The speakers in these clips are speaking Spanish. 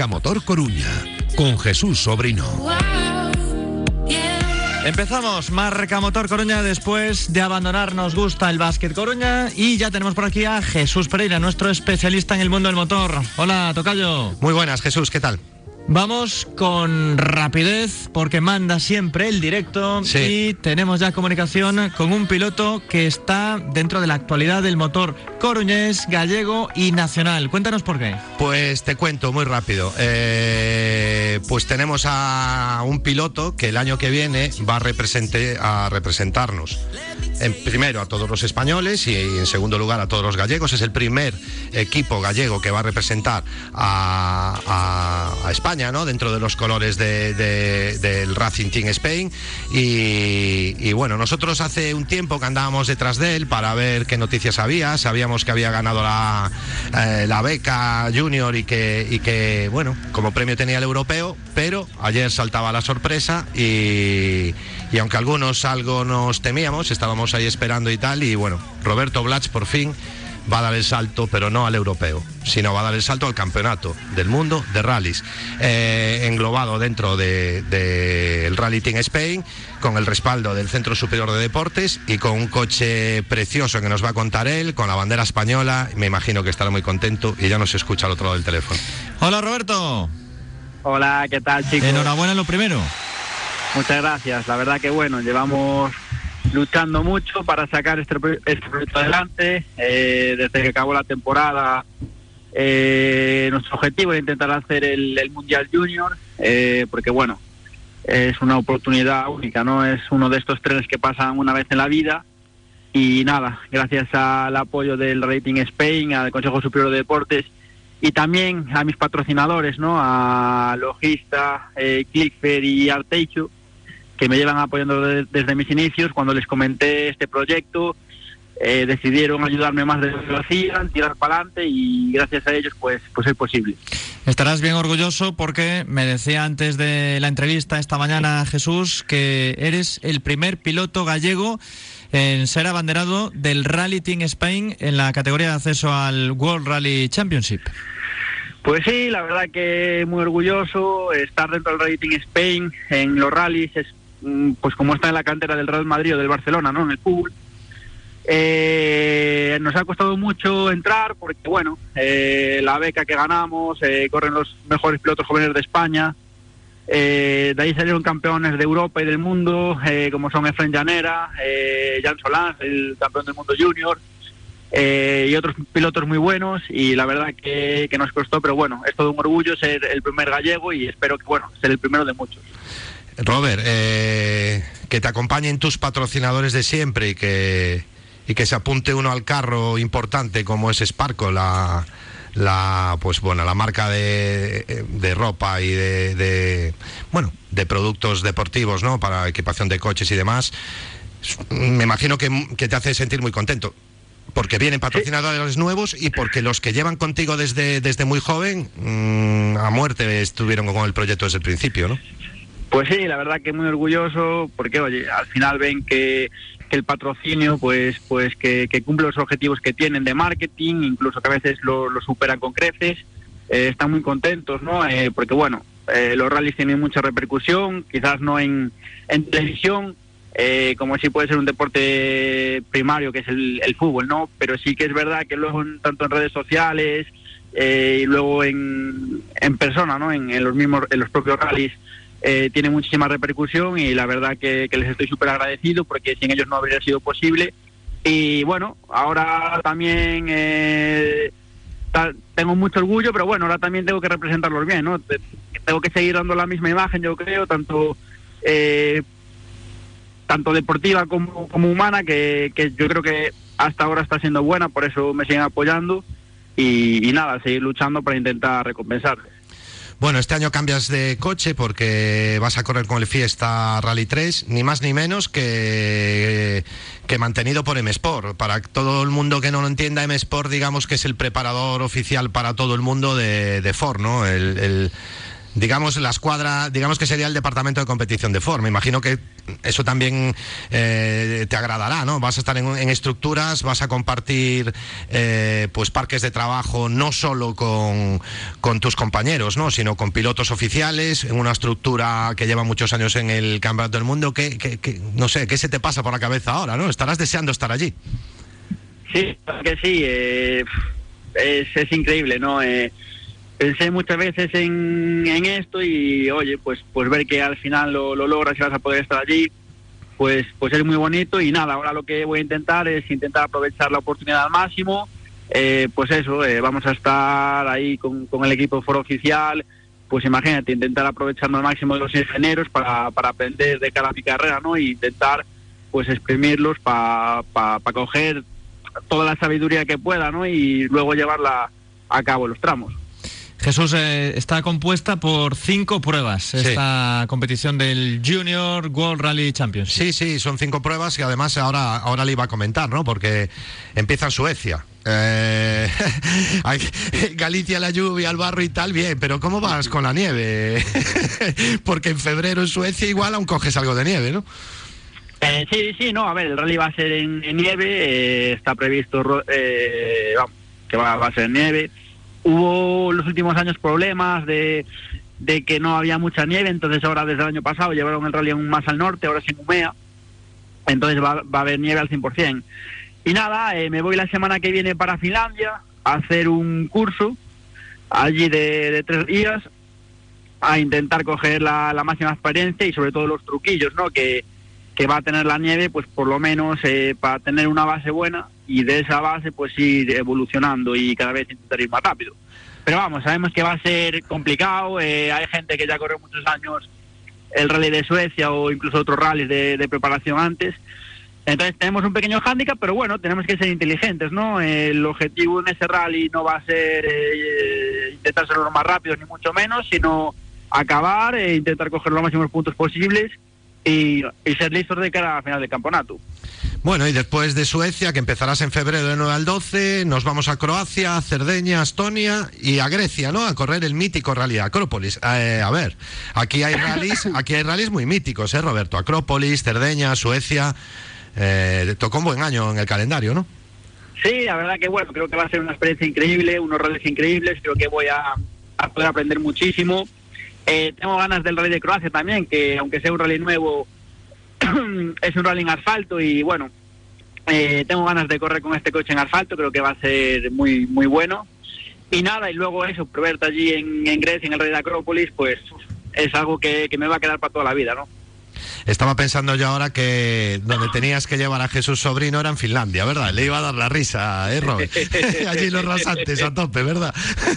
Comienza Marca Motor Coruña con Jesús Sobrino. Empezamos Marca Motor Coruña después de abandonar Nos Gusta el Básquet Coruña y ya tenemos por aquí a Jesús Pereira, nuestro especialista en el mundo del motor. Hola, Tocayo. Muy buenas, Jesús, ¿qué tal? Vamos con rapidez porque manda siempre el directo y tenemos ya comunicación con un piloto que está dentro de la actualidad del motor coruñés, gallego y nacional. Cuéntanos por qué. Pues te cuento muy rápido. Eh, pues tenemos a un piloto que el año que viene va a, a representarnos en primero a todos los españoles y en segundo lugar a todos los gallegos. Es el primer equipo gallego que va a representar a, España, ¿no? Dentro de los colores del Racing Team Spain. Y, bueno, nosotros hace un tiempo que andábamos detrás de él para ver qué noticias había. Sabíamos que había ganado la, eh, la beca junior y que, y que, bueno, como premio tenía el europeo, pero ayer saltaba la sorpresa y, y aunque algunos algo nos temíamos, estábamos ahí esperando y tal. Y bueno, Roberto Blach por fin va a dar el salto, pero no al europeo, sino va a dar el salto al campeonato del mundo de rallies, eh, englobado dentro del de, Rally Team Spain, con el respaldo del Centro Superior de Deportes y con un coche precioso que nos va a contar él, con la bandera española. Me imagino que estará muy contento y ya nos escucha al otro lado del teléfono. Hola Roberto. Hola, ¿qué tal chicos? Enhorabuena lo primero. Muchas gracias. La verdad que bueno, llevamos luchando mucho para sacar este, este proyecto adelante. Eh, desde que acabó la temporada, eh, nuestro objetivo es intentar hacer el, Mundial Junior, eh, porque bueno, es una oportunidad única, ¿no? Es uno de estos trenes que pasan una vez en la vida. Y nada, gracias al apoyo del Rating Spain, al Consejo Superior de Deportes y también a mis patrocinadores, ¿no? A Logista, eh, Clickfair y Arteicho, que me llevan apoyando desde mis inicios. Cuando les comenté este proyecto, eh, decidieron ayudarme más de lo que hacían, tirar para adelante y gracias a ellos pues, pues es posible. Estarás bien orgulloso porque me decía antes de la entrevista esta mañana Jesús que eres el primer piloto gallego en ser abanderado del Rally Team Spain en la categoría de acceso al World Rally Championship. Pues sí, la verdad que muy orgulloso estar dentro del Rally Team Spain en los rallies es pues como está en la cantera del Real Madrid o del Barcelona, ¿no? En el fútbol. Eh, nos ha costado mucho entrar porque, bueno, eh, la beca que ganamos, eh, corren los mejores pilotos jóvenes de España. de ahí salieron campeones de Europa y del mundo, como son Efren Llanera, Jan Solán, el campeón del mundo junior, y otros pilotos muy buenos. Y la verdad que, que nos costó, pero bueno, es todo un orgullo ser el primer gallego y espero que, bueno, ser el primero de muchos. Robert, eh, que te acompañen tus patrocinadores de siempre y que, y que se apunte uno al carro importante como es Sparco, la, la pues bueno la marca de, de ropa y de, bueno de productos deportivos no para equipación de coches y demás. Me imagino que, te hace sentir muy contento porque vienen patrocinadores nuevos y porque los que llevan contigo desde, desde muy joven mm, a muerte estuvieron con el proyecto desde el principio no pues sí, la verdad que muy orgulloso porque, oye, al final ven que, el patrocinio, pues, pues que, cumple los objetivos que tienen de marketing, incluso que a veces lo, superan con creces. Eh, están muy contentos, ¿no? Eh, porque, bueno, eh, los rallies tienen mucha repercusión, quizás no en, televisión, como si puede ser un deporte primario que es el, fútbol, ¿no? Pero sí que es verdad que luego tanto en redes sociales y luego en, en persona, ¿no? En, en, los mismos, en los propios rallies eh, tiene muchísima repercusión y la verdad que, les estoy súper agradecido porque sin ellos no habría sido posible. Y bueno, ahora también eh, tengo mucho orgullo, pero bueno, ahora también tengo que representarlos bien, ¿no? Tengo que seguir dando la misma imagen, yo creo, tanto eh, tanto deportiva como, como humana, que, que, yo creo que hasta ahora está siendo buena, por eso me siguen apoyando y, nada, seguir luchando para intentar recompensarles. Bueno, este año cambias de coche porque vas a correr con el Fiesta Rally 3, ni más ni menos que, que mantenido por M-Sport. Para todo el mundo que no lo entienda, M-Sport digamos que es el preparador oficial para todo el mundo de, Ford, ¿no? El, digamos, la escuadra, digamos que sería el departamento de competición de Ford. Me imagino que eso también eh, te agradará, ¿no? Vas a estar en, estructuras, vas a compartir eh, pues parques de trabajo no solo con, tus compañeros, ¿no? Sino con pilotos oficiales, en una estructura que lleva muchos años en el Campeonato del Mundo. ¿Qué, no sé, ¿qué se te pasa por la cabeza ahora, no? Estarás deseando estar allí. Sí, que sí. Eh, es, increíble, ¿no? Pensé muchas veces en, esto y oye, pues pues ver que al final lo, logras y vas a poder estar allí, pues pues es muy bonito y nada, ahora lo que voy a intentar es intentar aprovechar la oportunidad al máximo, eh, pues eso, eh, vamos a estar ahí con, el equipo foro oficial, pues imagínate, intentar aprovechar al máximo de los ingenieros para, para aprender de cada mi carrera, ¿no? E intentar pues exprimirlos para pa, coger toda la sabiduría que pueda, ¿no? Y luego llevarla a cabo los tramos. Jesús, eh, está compuesta por cinco pruebas, esta competición del Junior World Rally Championship. Sí, sí, son cinco pruebas y además ahora, ahora le iba a comentar, ¿no? Porque empieza en Suecia. Eh, Galicia, la lluvia, el barro y tal, bien, pero ¿cómo vas con la nieve? Porque en febrero en Suecia igual aún coges algo de nieve, ¿no? Eh, sí, sí, no, a ver, el rally va a ser en, nieve, está previsto que va, va a ser en nieve Hubo los últimos años problemas de, que no había mucha nieve, entonces ahora desde el año pasado llevaron el rally aún más al norte, ahora sin Umea, entonces va, a haber nieve al 100%. Y nada, eh, me voy la semana que viene para Finlandia a hacer un curso allí de, tres días a intentar coger la, máxima experiencia y sobre todo los truquillos, ¿no? Que, que va a tener la nieve, pues por lo menos eh, para tener una base buena y de esa base pues ir evolucionando y cada vez intentar ir más rápido. Pero vamos, sabemos que va a ser complicado, eh, hay gente que ya corrió muchos años el rally de Suecia o incluso otros rallies de, preparación antes. Entonces tenemos un pequeño hándicap, pero bueno, tenemos que ser inteligentes, ¿no? El objetivo en ese rally no va a ser eh, intentar ser lo más rápido, ni mucho menos, sino acabar e intentar coger los máximos puntos posibles y, y ser listos de cara a la final del campeonato. Bueno, y después de Suecia, que empezarás en febrero de 9 al 12, nos vamos a Croacia, a Cerdeña, a Estonia y a Grecia, ¿no? A correr el mítico Rally Acrópolis. Eh, a ver, aquí hay rallies, aquí hay rallies muy míticos, ¿eh, Roberto? Acrópolis, Cerdeña, Suecia. Eh, tocó un buen año en el calendario, ¿no? Sí, la verdad que bueno, creo que va a ser una experiencia increíble, unos rallies increíbles, creo que voy a, poder aprender muchísimo. Eh, tengo ganas del rally de Croacia también, que aunque sea un rally nuevo, es un rally en asfalto y bueno, eh, tengo ganas de correr con este coche en asfalto, creo que va a ser muy muy bueno. Y nada, y luego eso, probarte allí en, en Grecia, en el Rey de Acrópolis, pues es algo que, que me va a quedar para toda la vida, ¿no? Estaba pensando yo ahora que donde tenías que llevar a Jesús Sobrino era en Finlandia, ¿verdad? Le iba a dar la risa, ¿eh, Robert? Allí los rasantes a tope, ¿verdad?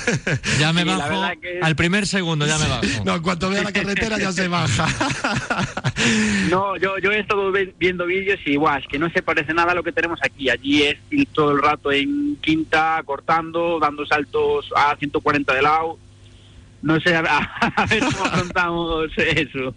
ya me bajo al primer segundo, ya me bajo. No, en cuanto vea la carretera ya se baja. no, yo, yo he estado viendo vídeos y igual, es que no se parece nada a lo que tenemos aquí. Allí es ir todo el rato en quinta, cortando, dando saltos a 140 de lado no sé, a, ver cómo contamos eso.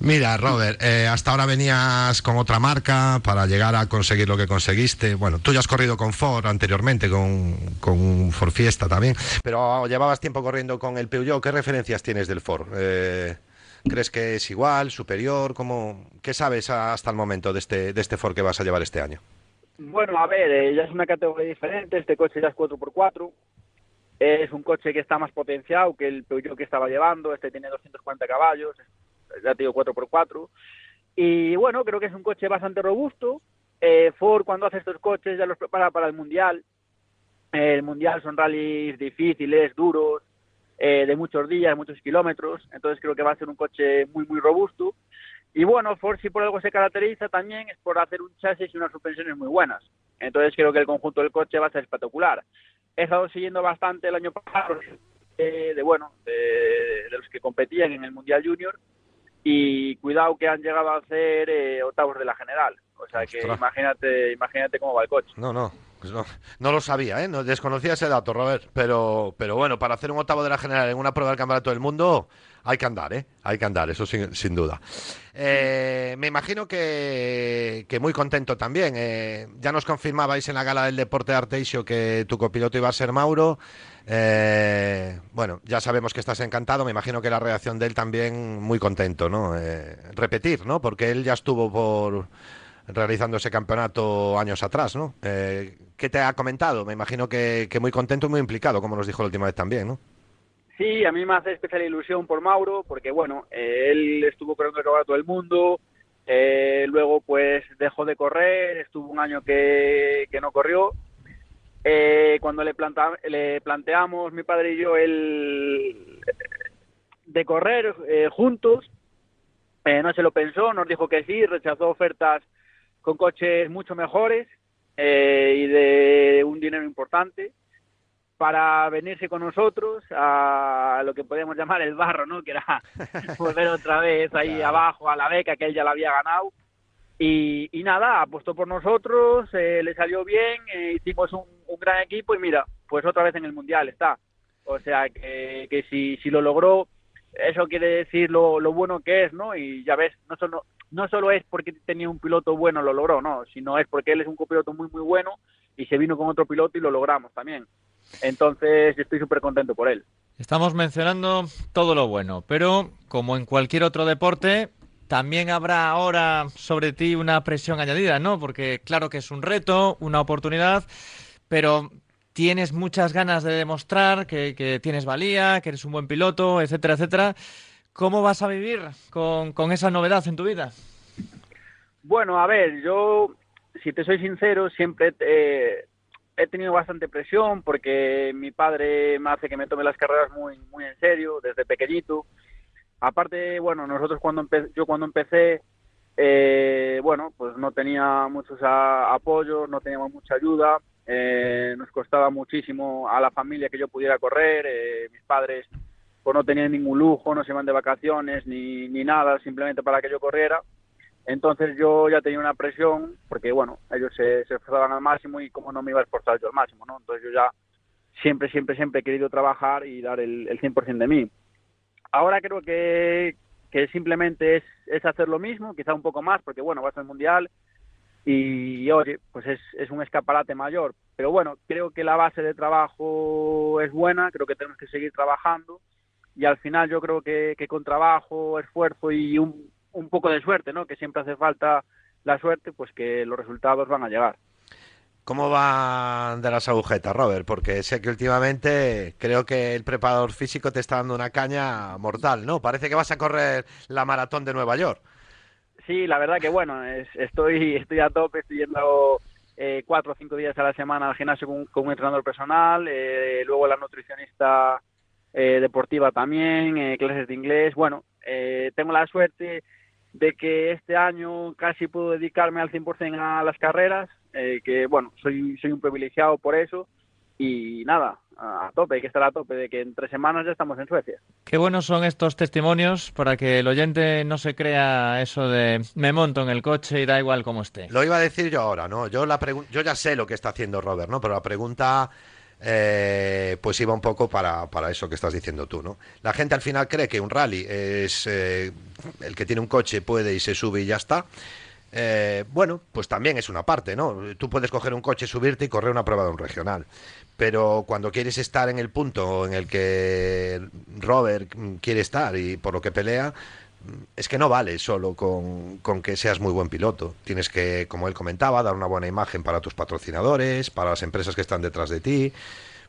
Mira, Robert, eh, hasta ahora venías con otra marca para llegar a conseguir lo que conseguiste. Bueno, tú ya has corrido con Ford anteriormente, con, con Ford Fiesta también, pero llevabas tiempo corriendo con el Peugeot. ¿Qué referencias tienes del Ford? Eh, ¿Crees que es igual, superior? ¿Cómo, ¿Qué sabes hasta el momento de este, de este Ford que vas a llevar este año? Bueno, a ver, eh, ya es una categoría diferente, este coche ya es 4x4, es un coche que está más potenciado que el Peugeot que estaba llevando, este tiene 240 caballos, ya te digo 4x4. Y bueno, creo que es un coche bastante robusto. Eh, Ford cuando hace estos coches ya los prepara para el Mundial. el Mundial son rallies difíciles, duros, eh, de muchos días, muchos kilómetros. Entonces creo que va a ser un coche muy, muy robusto. Y bueno, Ford si por algo se caracteriza también es por hacer un chasis y unas suspensiones muy buenas. Entonces creo que el conjunto del coche va a ser espectacular he estado siguiendo bastante el año pasado de, bueno de, los que competían en el mundial junior y cuidado que han llegado a hacer eh, octavos de la general o sea que imagínate imagínate cómo va el coche no no Pues no, lo sabía, ¿eh? No, desconocía ese dato, Robert. Pero, pero bueno, para hacer un octavo de la general en una prueba del campeonato del mundo, hay que andar, ¿eh? Hay que andar, eso sin, duda. Eh, me imagino que, muy contento también. Eh, ya nos confirmabais en la gala del deporte de Arteixo que tu copiloto iba a ser Mauro. Eh, bueno, ya sabemos que estás encantado. Me imagino que la reacción de él también muy contento, ¿no? repetir, ¿no? Porque él ya estuvo por realizando ese campeonato años atrás, ¿no? ¿Qué te ha comentado? Me imagino que, que muy contento y muy implicado, como nos dijo la última vez también, ¿no? Sí, a mí me hace especial ilusión por Mauro, porque bueno, eh, él estuvo corriendo el todo el mundo, eh, luego pues dejó de correr, estuvo un año que, que no corrió. Eh, cuando le, planta, le planteamos, mi padre y yo, el de correr juntos, no se lo pensó, nos dijo que sí, rechazó ofertas con coches mucho mejores y de un dinero importante para venirse con nosotros a lo que podemos llamar el barro, ¿no? Que era volver otra vez ahí abajo a la beca que él ya la había ganado. Y, nada, apostó por nosotros, eh, le salió bien, eh, hicimos un, gran equipo y mira, pues otra vez en el Mundial está. O sea que, que si, si lo logró, eso quiere decir lo, lo bueno que es, ¿no? Y ya ves, no solo, no solo es porque tenía un piloto bueno lo logró, no, sino es porque él es un copiloto muy, muy bueno y se vino con otro piloto y lo logramos también. Entonces estoy súper contento por él. Estamos mencionando todo lo bueno, pero como en cualquier otro deporte, también habrá ahora sobre ti una presión añadida, ¿no? Porque claro que es un reto, una oportunidad, pero tienes muchas ganas de demostrar que, tienes valía, que eres un buen piloto, etcétera, etcétera. ¿Cómo vas a vivir con, con esa novedad en tu vida? Bueno, a ver, yo, si te soy sincero, siempre eh, he tenido bastante presión porque mi padre me hace que me tome las carreras muy muy en serio desde pequeñito. Aparte, bueno, nosotros cuando yo cuando empecé, eh, bueno, pues no tenía muchos apoyos, no teníamos mucha ayuda, eh, nos costaba muchísimo a la familia que yo pudiera correr, eh, mis padres pues no tenían ningún lujo, no se iban de vacaciones ni, ni nada, simplemente para que yo corriera. Entonces yo ya tenía una presión, porque bueno, ellos se, esforzaban al máximo y como no me iba a esforzar yo al máximo, ¿no? Entonces yo ya siempre, siempre, siempre he querido trabajar y dar el, el 100% de mí. Ahora creo que, que simplemente es, es hacer lo mismo, quizá un poco más, porque bueno, va a ser el Mundial y, oye, pues es, es un escaparate mayor. Pero bueno, creo que la base de trabajo es buena, creo que tenemos que seguir trabajando y al final yo creo que, que con trabajo, esfuerzo y un, un poco de suerte, ¿no? Que siempre hace falta la suerte, pues que los resultados van a llegar. ¿Cómo van de las agujetas, Robert? Porque sé que últimamente creo que el preparador físico te está dando una caña mortal, ¿no? Parece que vas a correr la maratón de Nueva York. Sí, la verdad que bueno, estoy, estoy a tope, estoy yendo eh, cuatro o cinco días a la semana al gimnasio con, un entrenador personal, eh, luego la nutricionista eh, deportiva también, clases de inglés. Bueno, tengo la suerte de que este año casi puedo dedicarme al 100% a las carreras, eh, que bueno, soy, soy un privilegiado por eso y nada, a tope, hay que estar a tope de que en tres semanas ya estamos en Suecia. Qué buenos son estos testimonios para que el oyente no se crea eso de me monto en el coche y da igual cómo esté. Lo iba a decir yo ahora, ¿no? Yo, la yo ya sé lo que está haciendo Robert, ¿no? Pero la pregunta eh, pues iba un poco para, para, eso que estás diciendo tú, ¿no? La gente al final cree que un rally es eh, el que tiene un coche puede y se sube y ya está. Eh, bueno, pues también es una parte, ¿no? Tú puedes coger un coche, subirte y correr una prueba de un regional. Pero cuando quieres estar en el punto en el que Robert quiere estar y por lo que pelea, es que no vale solo con, que seas muy buen piloto. Tienes que, como él comentaba, dar una buena imagen para tus patrocinadores, para las empresas que están detrás de ti.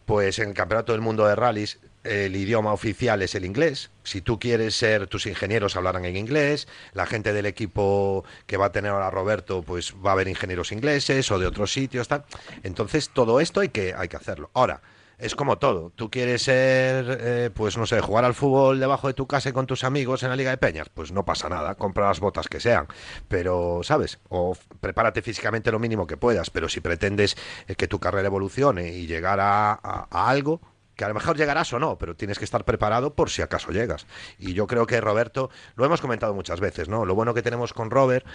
Pues en el Campeonato del Mundo de Rallys el idioma oficial es el inglés. Si tú quieres ser, tus ingenieros hablarán en inglés, la gente del equipo que va a tener ahora Roberto, pues va a haber ingenieros ingleses o de otros sitios, tal. Entonces todo esto hay que, hay que hacerlo. Ahora, es como todo. Tú quieres ser, eh, pues no sé, jugar al fútbol debajo de tu casa y con tus amigos en la Liga de Peñas. Pues no pasa nada, compra las botas que sean. Pero, ¿sabes? O prepárate físicamente lo mínimo que puedas. Pero si pretendes eh, que tu carrera evolucione y llegar a, algo, que a lo mejor llegarás o no, pero tienes que estar preparado por si acaso llegas. Y yo creo que Roberto, lo hemos comentado muchas veces, ¿no? Lo bueno que tenemos con Robert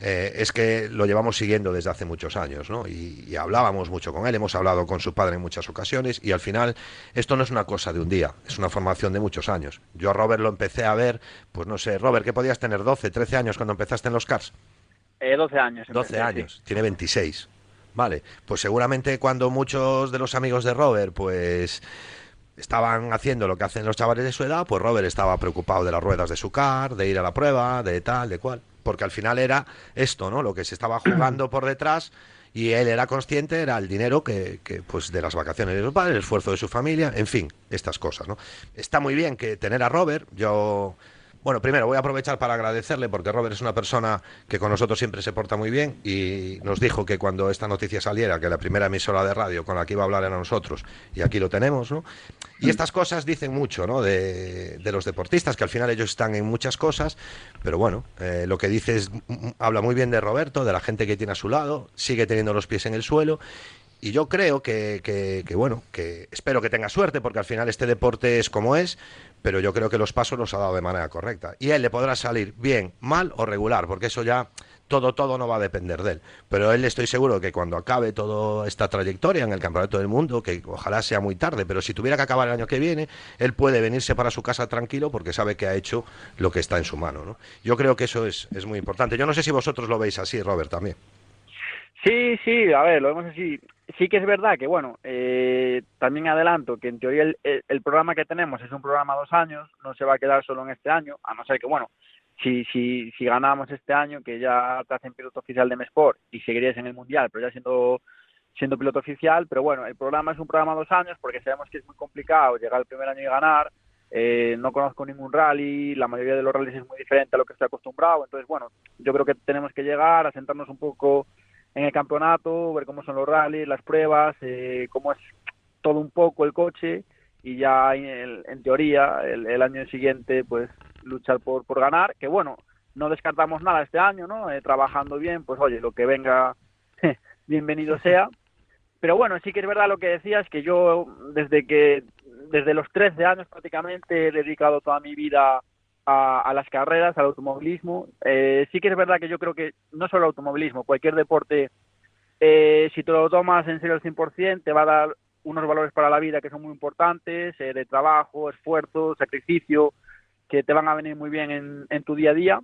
eh, es que lo llevamos siguiendo desde hace muchos años, ¿no? Y, y, hablábamos mucho con él, hemos hablado con su padre en muchas ocasiones, y al final esto no es una cosa de un día, es una formación de muchos años. Yo a Robert lo empecé a ver, pues no sé, Robert, ¿qué podías tener? ¿12, 13 años cuando empezaste en los Cars? Eh, 12 años. 12 años, sí. tiene 26. Vale, pues seguramente cuando muchos de los amigos de Robert, pues estaban haciendo lo que hacen los chavales de su edad, pues Robert estaba preocupado de las ruedas de su car, de ir a la prueba, de tal, de cual. Porque al final era esto, ¿no? Lo que se estaba jugando por detrás y él era consciente, era el dinero que, que, pues de las vacaciones de su padre, el esfuerzo de su familia, en fin, estas cosas, ¿no? Está muy bien que tener a Robert, yo bueno, primero voy a aprovechar para agradecerle porque Robert es una persona que con nosotros siempre se porta muy bien y nos dijo que cuando esta noticia saliera, que la primera emisora de radio con la que iba a hablar era nosotros, y aquí lo tenemos, ¿no? Y estas cosas dicen mucho, ¿no? De, de los deportistas, que al final ellos están en muchas cosas, pero bueno, eh, lo que dices habla muy bien de Roberto, de la gente que tiene a su lado, sigue teniendo los pies en el suelo y yo creo que, que, que, bueno, que espero que tenga suerte, porque al final este deporte es como es, pero yo creo que los pasos los ha dado de manera correcta. Y él le podrá salir bien, mal o regular, porque eso ya todo, todo no va a depender de él. Pero él estoy seguro que cuando acabe toda esta trayectoria en el Campeonato del Mundo, que ojalá sea muy tarde, pero si tuviera que acabar el año que viene, él puede venirse para su casa tranquilo porque sabe que ha hecho lo que está en su mano. ¿no? Yo creo que eso es, es muy importante. Yo no sé si vosotros lo veis así, Robert, también. Sí, sí, a ver, lo vemos así. Sí que es verdad que, bueno, eh, también adelanto que en teoría el, programa que tenemos es un programa dos años, no se va a quedar solo en este año, a no ser que, bueno, si, si, si ganamos este año, que ya te hacen piloto oficial de M-Sport y seguirías en el Mundial, pero ya siendo, siendo piloto oficial, pero bueno, el programa es un programa dos años porque sabemos que es muy complicado llegar el primer año y ganar, eh, no conozco ningún rally, la mayoría de los rallies es muy diferente a lo que estoy acostumbrado, entonces, bueno, yo creo que tenemos que llegar a sentarnos un poco en el campeonato, ver cómo son los rallies, las pruebas, eh, cómo es todo un poco el coche y ya en, en teoría el, el, año siguiente pues luchar por, por ganar, que bueno, no descartamos nada este año, ¿no? Eh, trabajando bien, pues oye, lo que venga, bienvenido sea. Pero bueno, sí que es verdad lo que decías, que yo desde que, desde los 13 años prácticamente he dedicado toda mi vida a, las carreras, al automovilismo. Eh, sí que es verdad que yo creo que no solo automovilismo, cualquier deporte, eh, si te lo tomas en serio al 100%, te va a dar unos valores para la vida que son muy importantes, eh, de trabajo, esfuerzo, sacrificio, que te van a venir muy bien en, en, tu día a día.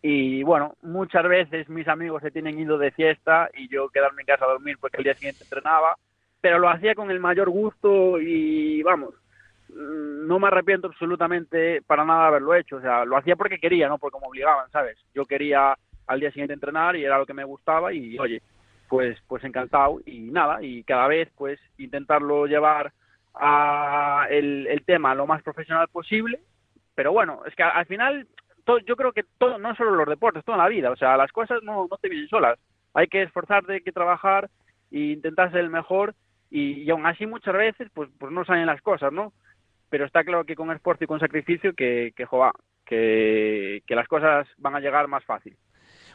Y bueno, muchas veces mis amigos se tienen ido de fiesta y yo quedarme en casa a dormir porque el día siguiente entrenaba, pero lo hacía con el mayor gusto y vamos, no me arrepiento absolutamente para nada de haberlo hecho. O sea, lo hacía porque quería, no porque me obligaban, ¿sabes? Yo quería al día siguiente entrenar y era lo que me gustaba y, oye, pues, pues encantado y nada, y cada vez pues intentarlo llevar a el, el tema lo más profesional posible. Pero bueno, es que al final todo, yo creo que todo, no solo los deportes, toda la vida, o sea, las cosas no, no te vienen solas. Hay que esforzarte, hay que trabajar e intentar ser el mejor y, y aún así muchas veces pues, pues no salen las cosas, ¿no? Pero está claro que con esfuerzo y con sacrificio que, que, joa, que, que las cosas van a llegar más fácil.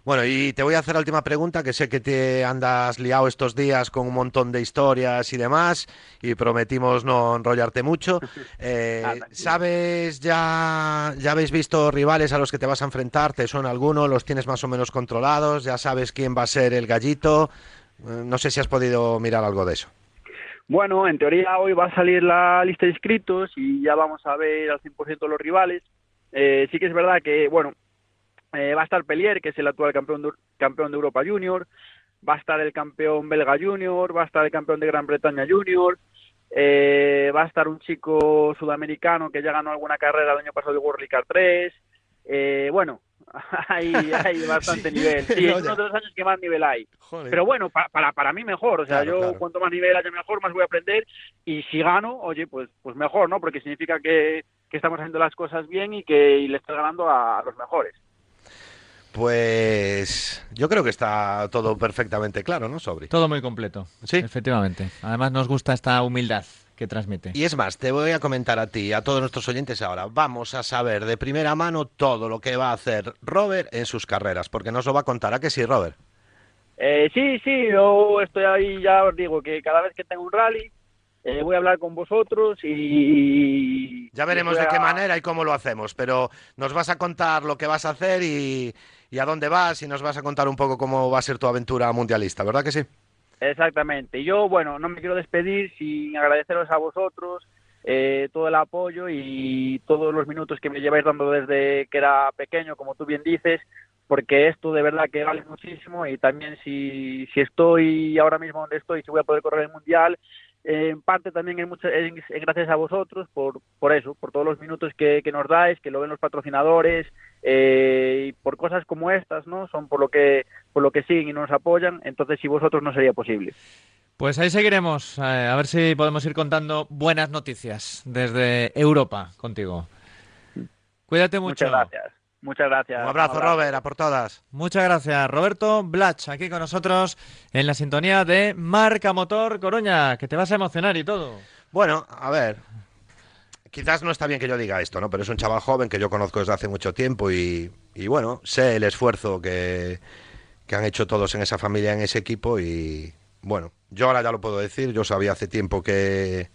Bueno, y te voy a hacer la última pregunta, que sé que te andas liado estos días con un montón de historias y demás, y prometimos no enrollarte mucho. Eh, ah, ¿Sabes ya, ya habéis visto rivales a los que te vas a enfrentar? ¿Te son alguno? ¿Los tienes más o menos controlados? ¿Ya sabes quién va a ser el gallito? Eh, no sé si has podido mirar algo de eso. Bueno, en teoría hoy va a salir la lista de inscritos y ya vamos a ver al 100% los rivales. Eh, sí que es verdad que, bueno, eh, va a estar Pelier, que es el actual campeón de, campeón de Europa Junior, va a estar el campeón belga Junior, va a estar el campeón de Gran Bretaña Junior, eh, va a estar un chico sudamericano que ya ganó alguna carrera el año pasado de World Car 3. Eh, bueno, hay, hay bastante sí, nivel. Sí, es uno de los años que más nivel hay. Joder. Pero bueno, pa, para, para mí mejor. O sea, claro, yo claro. cuanto más nivel haya mejor, más voy a aprender. Y si gano, oye, pues, pues mejor, ¿no? Porque significa que, que estamos haciendo las cosas bien y que y le estoy ganando a, a los mejores. Pues yo creo que está todo perfectamente claro, ¿no, Sobri? Todo muy completo. Sí. Efectivamente. Además nos gusta esta humildad que transmite. Y es más, te voy a comentar a ti, a todos nuestros oyentes ahora, vamos a saber de primera mano todo lo que va a hacer Robert en sus carreras, porque nos lo va a contar, ¿a que sí, Robert? Eh, sí, sí, yo estoy ahí, ya os digo que cada vez que tengo un rally, eh, voy a hablar con vosotros y... Ya veremos de qué manera y cómo lo hacemos, pero nos vas a contar lo que vas a hacer y, y a dónde vas y nos vas a contar un poco cómo va a ser tu aventura mundialista, ¿verdad que sí? Exactamente. Yo, bueno, no me quiero despedir sin agradeceros a vosotros eh, todo el apoyo y todos los minutos que me lleváis dando desde que era pequeño, como tú bien dices, porque esto de verdad que vale muchísimo y también si, si estoy ahora mismo donde estoy, si voy a poder correr el Mundial, en parte también es, mucho- es- gracias a vosotros por, por eso, por todos los minutos que, que nos dais, que lo ven los patrocinadores eh, por cosas como estas, ¿no? Son por lo que por lo que siguen y nos apoyan, entonces sin vosotros no sería posible. Pues ahí seguiremos, eh, a ver si podemos ir contando buenas noticias desde Europa contigo. Cuídate mucho. Muchas gracias. Muchas gracias. Un abrazo, Robert, a por todas. Muchas gracias, Roberto Blach, aquí con nosotros en la sintonía de Marca Motor Coruña, que te vas a emocionar y todo. Bueno, a ver. Quizás no está bien que yo diga esto, ¿no? Pero es un chaval joven que yo conozco desde hace mucho tiempo y, y bueno, sé el esfuerzo que, que han hecho todos en esa familia, en ese equipo y bueno, yo ahora ya lo puedo decir, yo sabía hace tiempo que,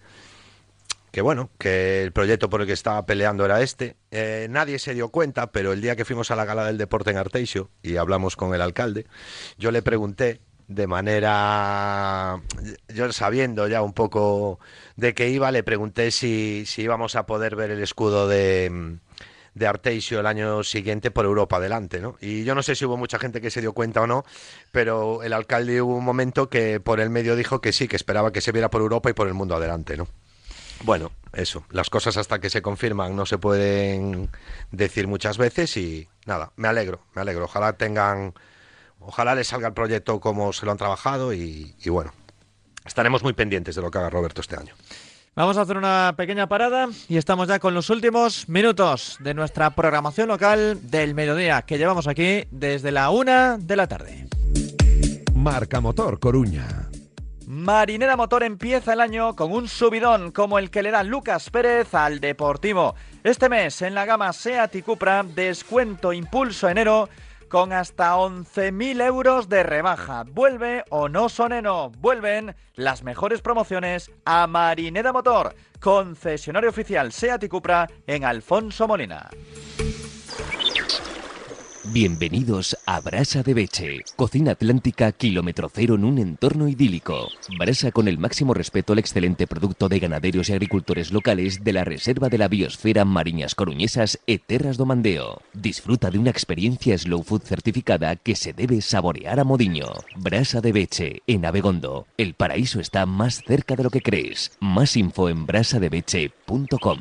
que bueno, que el proyecto por el que estaba peleando era este. Eh, nadie se dio cuenta, pero el día que fuimos a la gala del deporte en Arteixo y hablamos con el alcalde, yo le pregunté de manera, yo sabiendo ya un poco de qué iba, le pregunté si, si íbamos a poder ver el escudo de, de Arteixo el año siguiente por Europa adelante, ¿no? Y yo no sé si hubo mucha gente que se dio cuenta o no, pero el alcalde hubo un momento que por el medio dijo que sí, que esperaba que se viera por Europa y por el mundo adelante, ¿no? Bueno, eso, las cosas hasta que se confirman no se pueden decir muchas veces y nada, me alegro, me alegro. Ojalá tengan, ojalá les salga el proyecto como se lo han trabajado y, y bueno, estaremos muy pendientes de lo que haga Roberto este año. Vamos a hacer una pequeña parada y estamos ya con los últimos minutos de nuestra programación local del mediodía que llevamos aquí desde la una de la tarde. Marca Motor Coruña. Marinera Motor empieza el año con un subidón como el que le da Lucas Pérez al Deportivo. Este mes en la gama Seat y Cupra, descuento impulso enero con hasta 11.000 euros de rebaja. Vuelve o no soneno, vuelven las mejores promociones a Marinera Motor, concesionario oficial Seat y Cupra en Alfonso Molina. Bienvenidos a Brasa de Beche, cocina atlántica kilómetro cero en un entorno idílico. Brasa con el máximo respeto al excelente producto de ganaderos y agricultores locales de la Reserva de la Biosfera Mariñas Coruñesas e Terras do Mandeo. Disfruta de una experiencia slow food certificada que se debe saborear a modiño. Brasa de Beche, en Abegondo. El paraíso está más cerca de lo que crees. Más info en brasadebeche.com.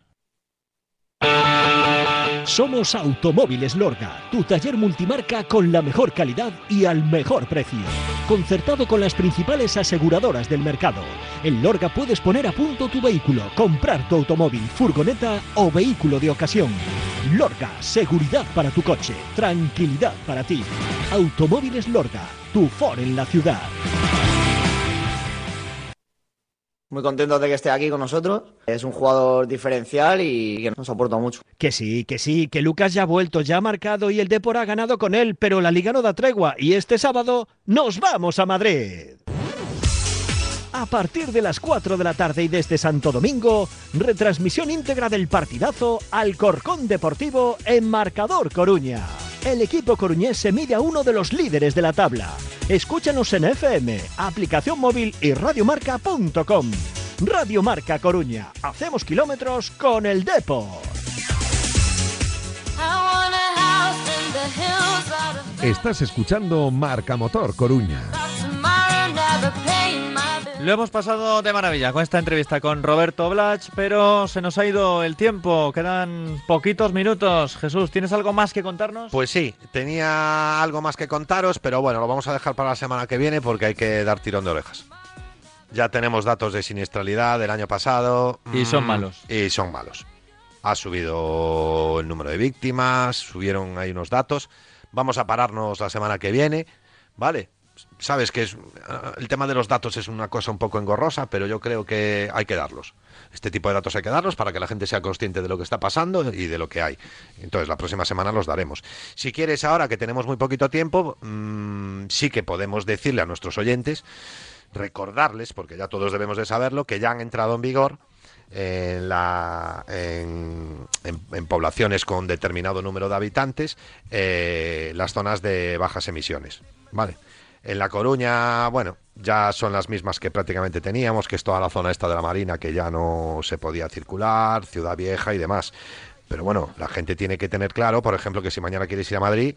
Somos Automóviles Lorga, tu taller multimarca con la mejor calidad y al mejor precio. Concertado con las principales aseguradoras del mercado. En Lorga puedes poner a punto tu vehículo, comprar tu automóvil, furgoneta o vehículo de ocasión. Lorga, seguridad para tu coche, tranquilidad para ti. Automóviles Lorga, tu for en la ciudad. Muy contento de que esté aquí con nosotros. Es un jugador diferencial y que nos aporta mucho. Que sí, que sí, que Lucas ya ha vuelto, ya ha marcado y el Depor ha ganado con él, pero la liga no da tregua y este sábado nos vamos a Madrid. A partir de las 4 de la tarde y desde Santo Domingo, retransmisión íntegra del partidazo Alcorcón Deportivo en Marcador Coruña. El equipo coruñés se mide a uno de los líderes de la tabla. Escúchanos en FM, aplicación móvil y radiomarca.com. Radio Marca Coruña. Hacemos kilómetros con el Depor. Estás escuchando Marca Motor Coruña. Lo hemos pasado de maravilla con esta entrevista con Roberto Blach, pero se nos ha ido el tiempo, quedan poquitos minutos. Jesús, ¿tienes algo más que contarnos? Pues sí, tenía algo más que contaros, pero bueno, lo vamos a dejar para la semana que viene porque hay que dar tirón de orejas. ya tenemos datos de siniestralidad del año pasado. Y son Mm, malos. Y son malos. Ha subido el número de víctimas, subieron ahí unos datos. Vamos a pararnos la semana que viene, ¿vale? Sabes que es, ah, el tema de los datos es una cosa un poco engorrosa, pero yo creo que hay que darlos. Este tipo de datos hay que darlos para que la gente sea consciente de lo que está pasando y de lo que hay. Entonces, la próxima semana los daremos. Si quieres, ahora que tenemos muy poquito tiempo, mm, sí que podemos decirle a nuestros oyentes, recordarles, porque ya todos debemos de saberlo, que ya han entrado en vigor en, la, en, en- en poblaciones con determinado número de habitantes eh, las zonas de bajas emisiones. Vale. En La Coruña, bueno, ya son las mismas que prácticamente teníamos, que es toda la zona esta de la Marina que ya no se podía circular, Ciudad Vieja y demás. Pero bueno, la gente tiene que tener claro, por ejemplo, que si mañana quieres ir a Madrid,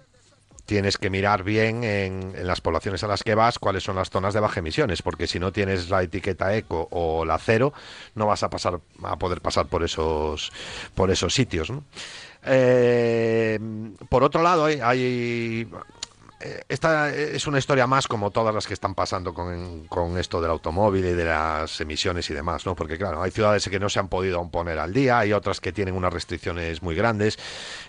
tienes que mirar bien en, las poblaciones a las que vas cuáles son las zonas de baja emisiones, porque si no tienes la etiqueta eco o la cero, no vas a pasar a poder pasar por esos por esos sitios. Eh, por otro lado, hay, esta es una historia más como todas las que están pasando con, esto del automóvil y de las emisiones y demás, ¿no? Porque claro, hay ciudades que no se han podido aún poner al día, hay otras que tienen unas restricciones muy grandes.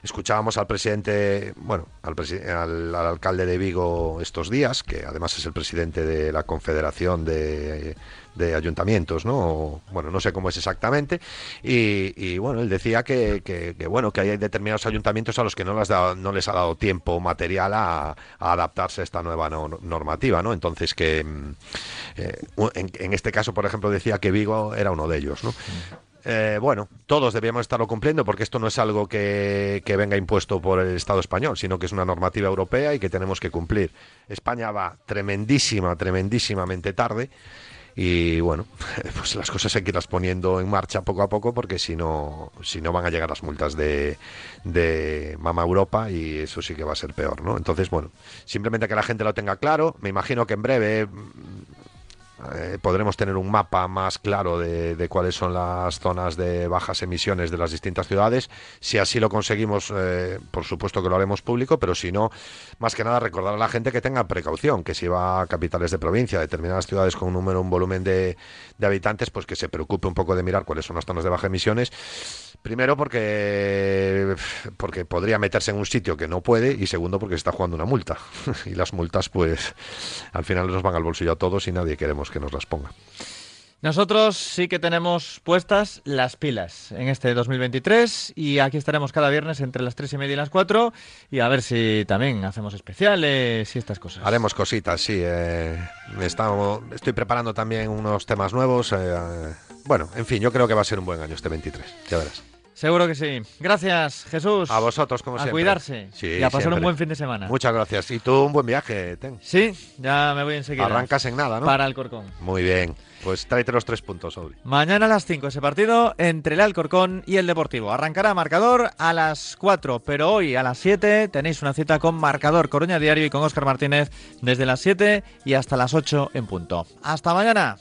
Escuchábamos al presidente, bueno, al- al alcalde de Vigo estos días, que además es el presidente de la Confederación de, de Ayuntamientos, ¿no? O, bueno, no sé cómo es exactamente. Y, bueno, él decía que, que- bueno, que hay determinados ayuntamientos a los que no les, no les ha dado tiempo material a, a adaptarse a esta nueva no- normativa, ¿no? Entonces que mm, eh, en, en este caso, por ejemplo, decía que Vigo era uno de ellos, ¿no? Eh, bueno, todos debíamos estarlo cumpliendo porque esto no es algo que, que venga impuesto por el Estado español, sino que es una normativa europea y que tenemos que cumplir. España va tremendísima, tremendísimamente tarde y bueno, pues las cosas hay que irlas poniendo en marcha poco a poco porque si no, si no van a llegar las multas de, de Mama Europa y eso sí que va a ser peor, ¿no? Entonces, bueno, simplemente que la gente lo tenga claro. Me imagino que en breve eh, podremos tener un mapa más claro de, de cuáles son las zonas de bajas emisiones de las distintas ciudades. Si así lo conseguimos, eh, por supuesto que lo haremos público, pero si no, más que nada recordar a la gente que tenga precaución, que si va a capitales de provincia, a determinadas ciudades con un número, un volumen de, de habitantes, pues que se preocupe un poco de mirar cuáles son las zonas de bajas emisiones. Primero porque, porque podría meterse en un sitio que no puede y segundo porque se está jugando una multa. y las multas pues al final nos van al bolsillo a todos y nadie queremos que nos las ponga. Nosotros sí que tenemos puestas las pilas en este 2023 y aquí estaremos cada viernes entre las 3 y media y las 4 y a ver si también hacemos especiales y estas cosas. Haremos cositas, sí. eh, estamos- estoy preparando también unos temas nuevos. eh, bueno, en fin, yo creo que va a ser un buen año este 23. Ya verás. Seguro que sí. Gracias, Jesús. A vosotros, como a siempre. cuidarse Sí, y a pasar siempre. un buen fin de semana. Muchas gracias. Y tú un buen viaje, Ten. Sí, ya me voy enseguida. Arrancas en nada, ¿no? Para Alcorcón. Muy bien. Pues tráete los tres puntos, Oli. Mañana a las 5 ese partido entre el Alcorcón y el Deportivo. Arrancará marcador a las 4, pero hoy a las 7 tenéis una cita con marcador Coruña Diario y con Óscar Martínez desde las 7 y hasta las 8 en punto. Hasta mañana.